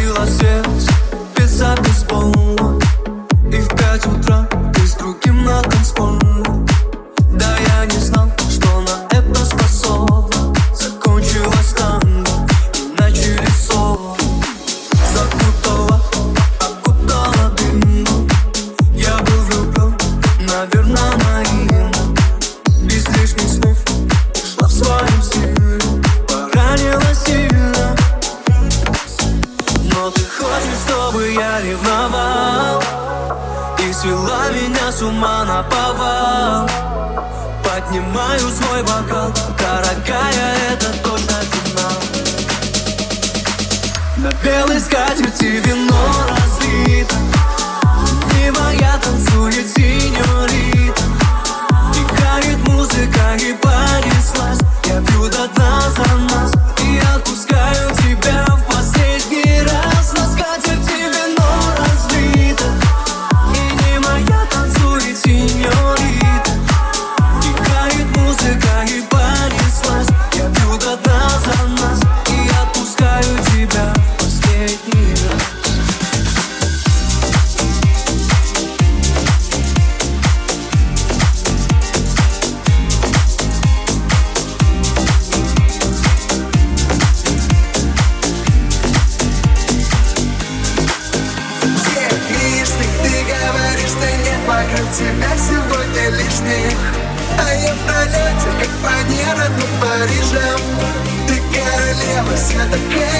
разбила сердце. Без запись полно. И в пять утра ты с другим на танцполе бы я ревновал И свела меня с ума на повал. Поднимаю свой бокал Дорогая, это точно финал. На белой скатерти вино разлито Не танцует синьорита И музыка и понеслась Я пью до дна за нас. again.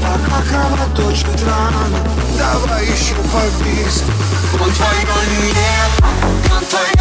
Пока кровоточит рана Давай еще побись Он твой, но нет Он твой,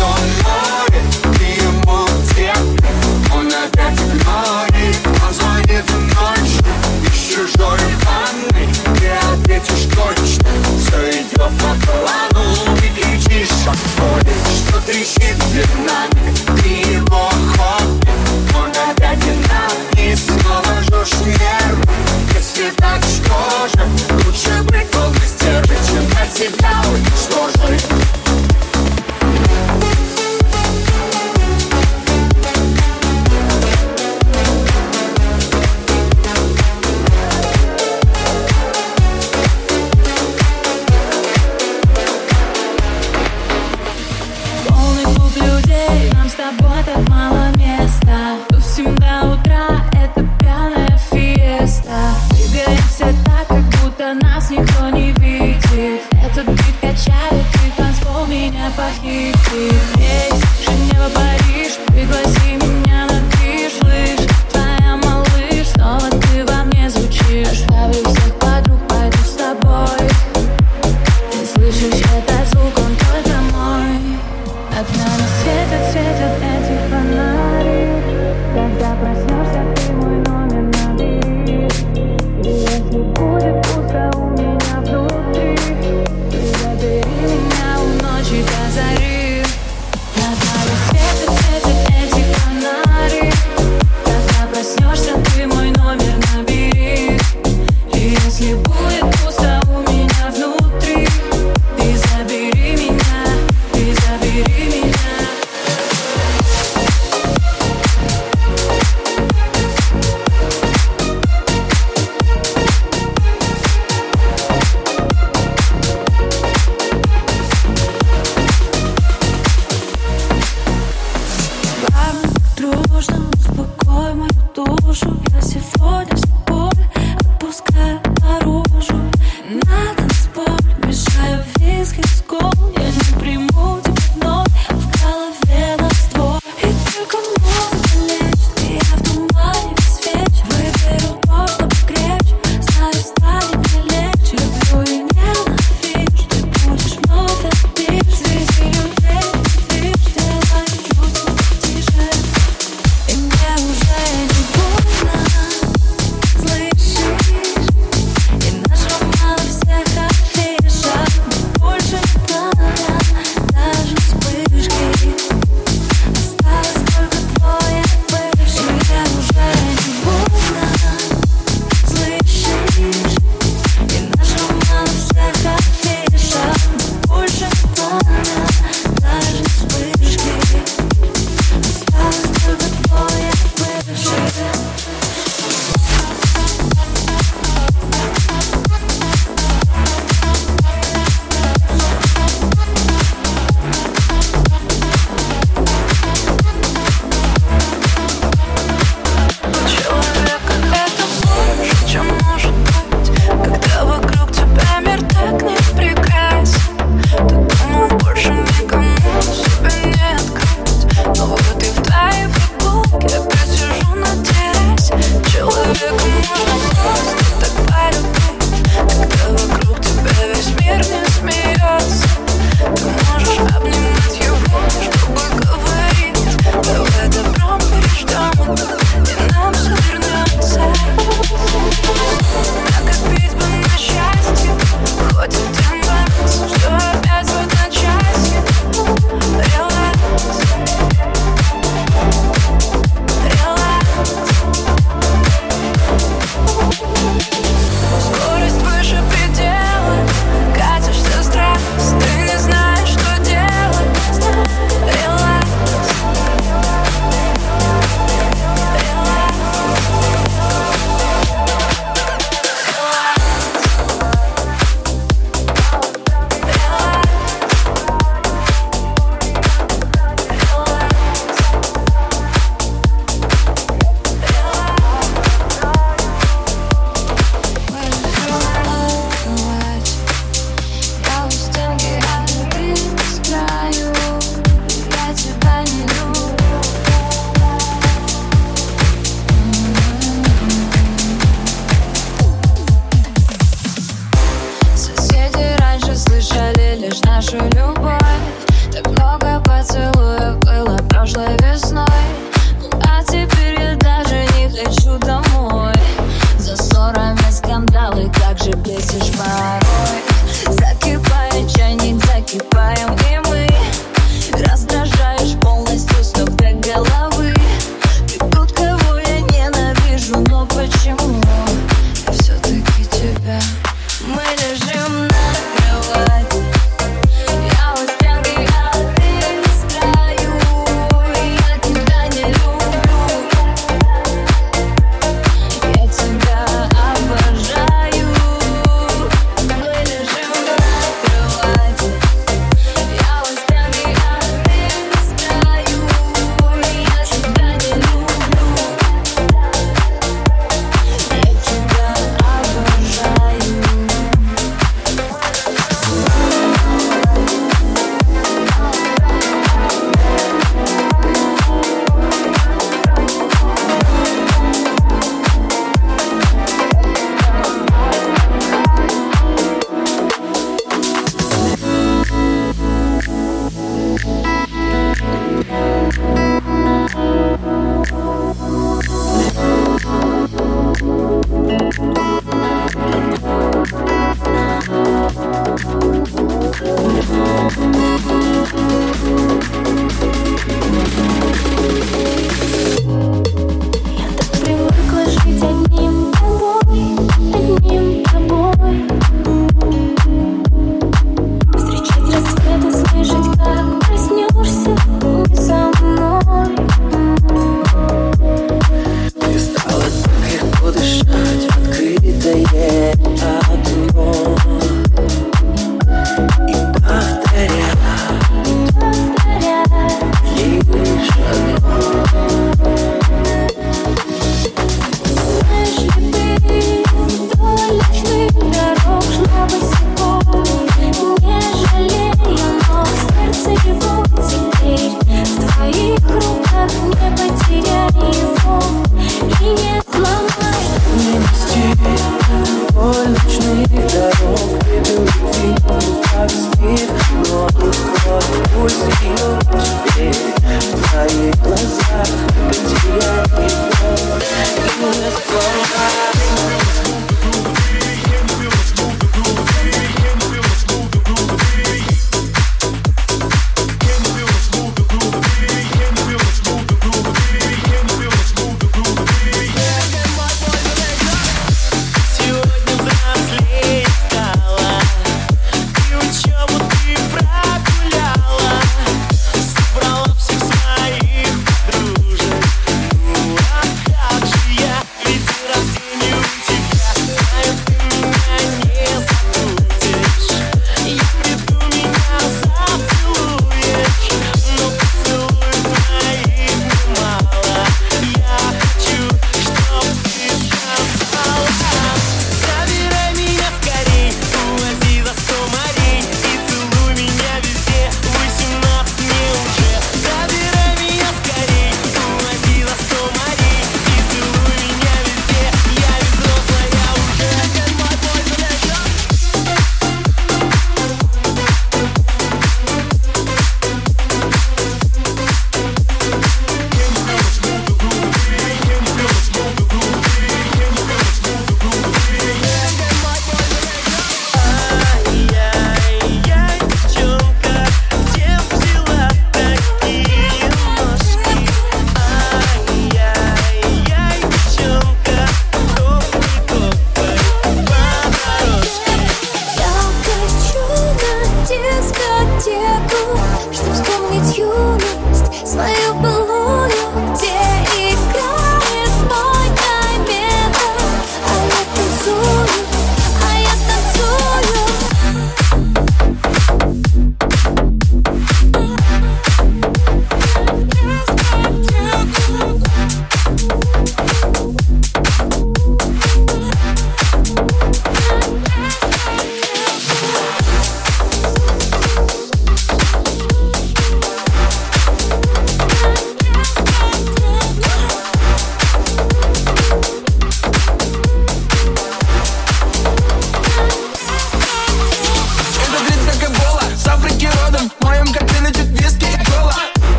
是雪白。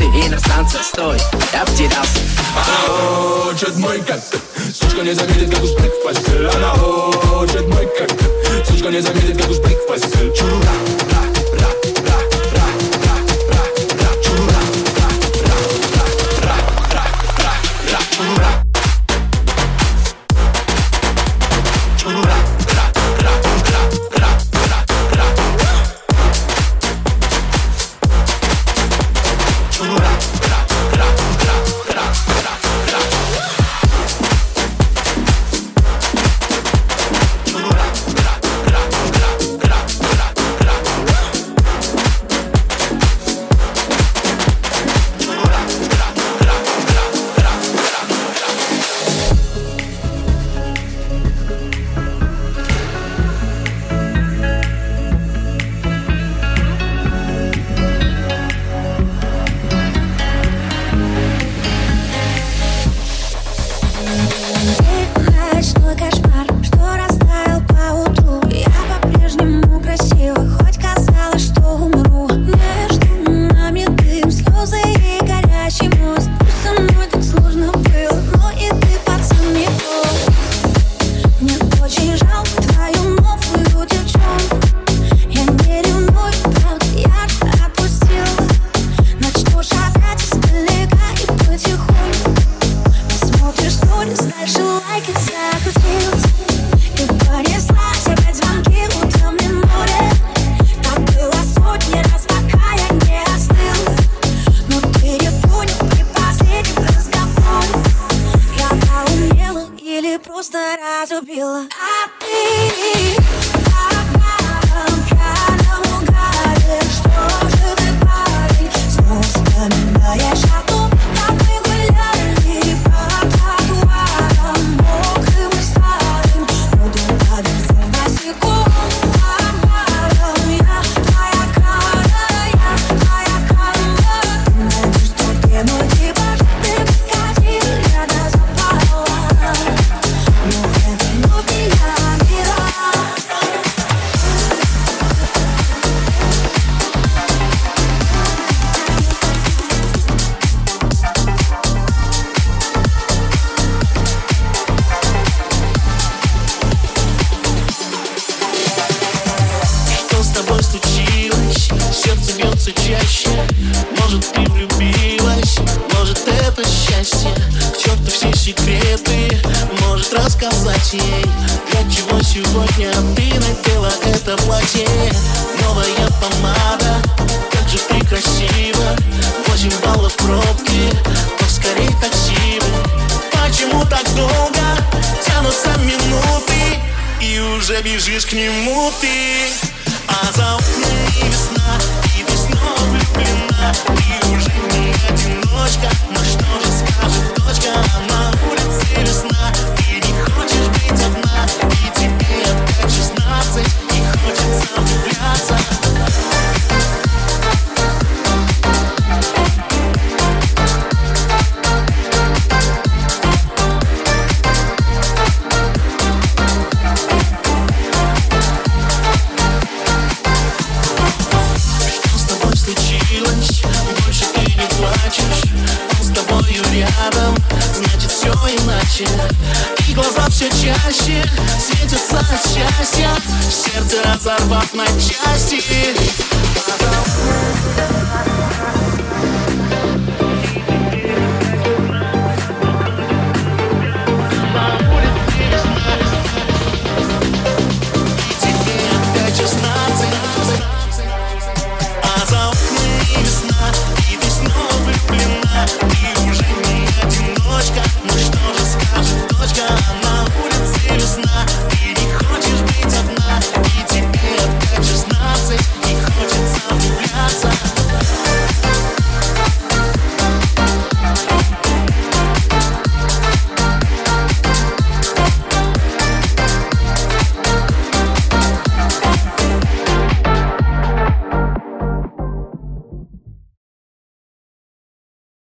още и на станца стой, я ти дам Ао, мой как Сучка не заметит, как успех в постель Ао, чед мой как Сучка не заметит, как успех в постель Чуруда gostarás, eu bila. A. Восемь баллов пробки, поскорей такси Почему так долго? Тянутся минуты И уже бежишь к нему ты. А за окнами весна, и снова влюблена. Ты уже не одиночка, но что же скажет дочка? На Сердце разорвав на части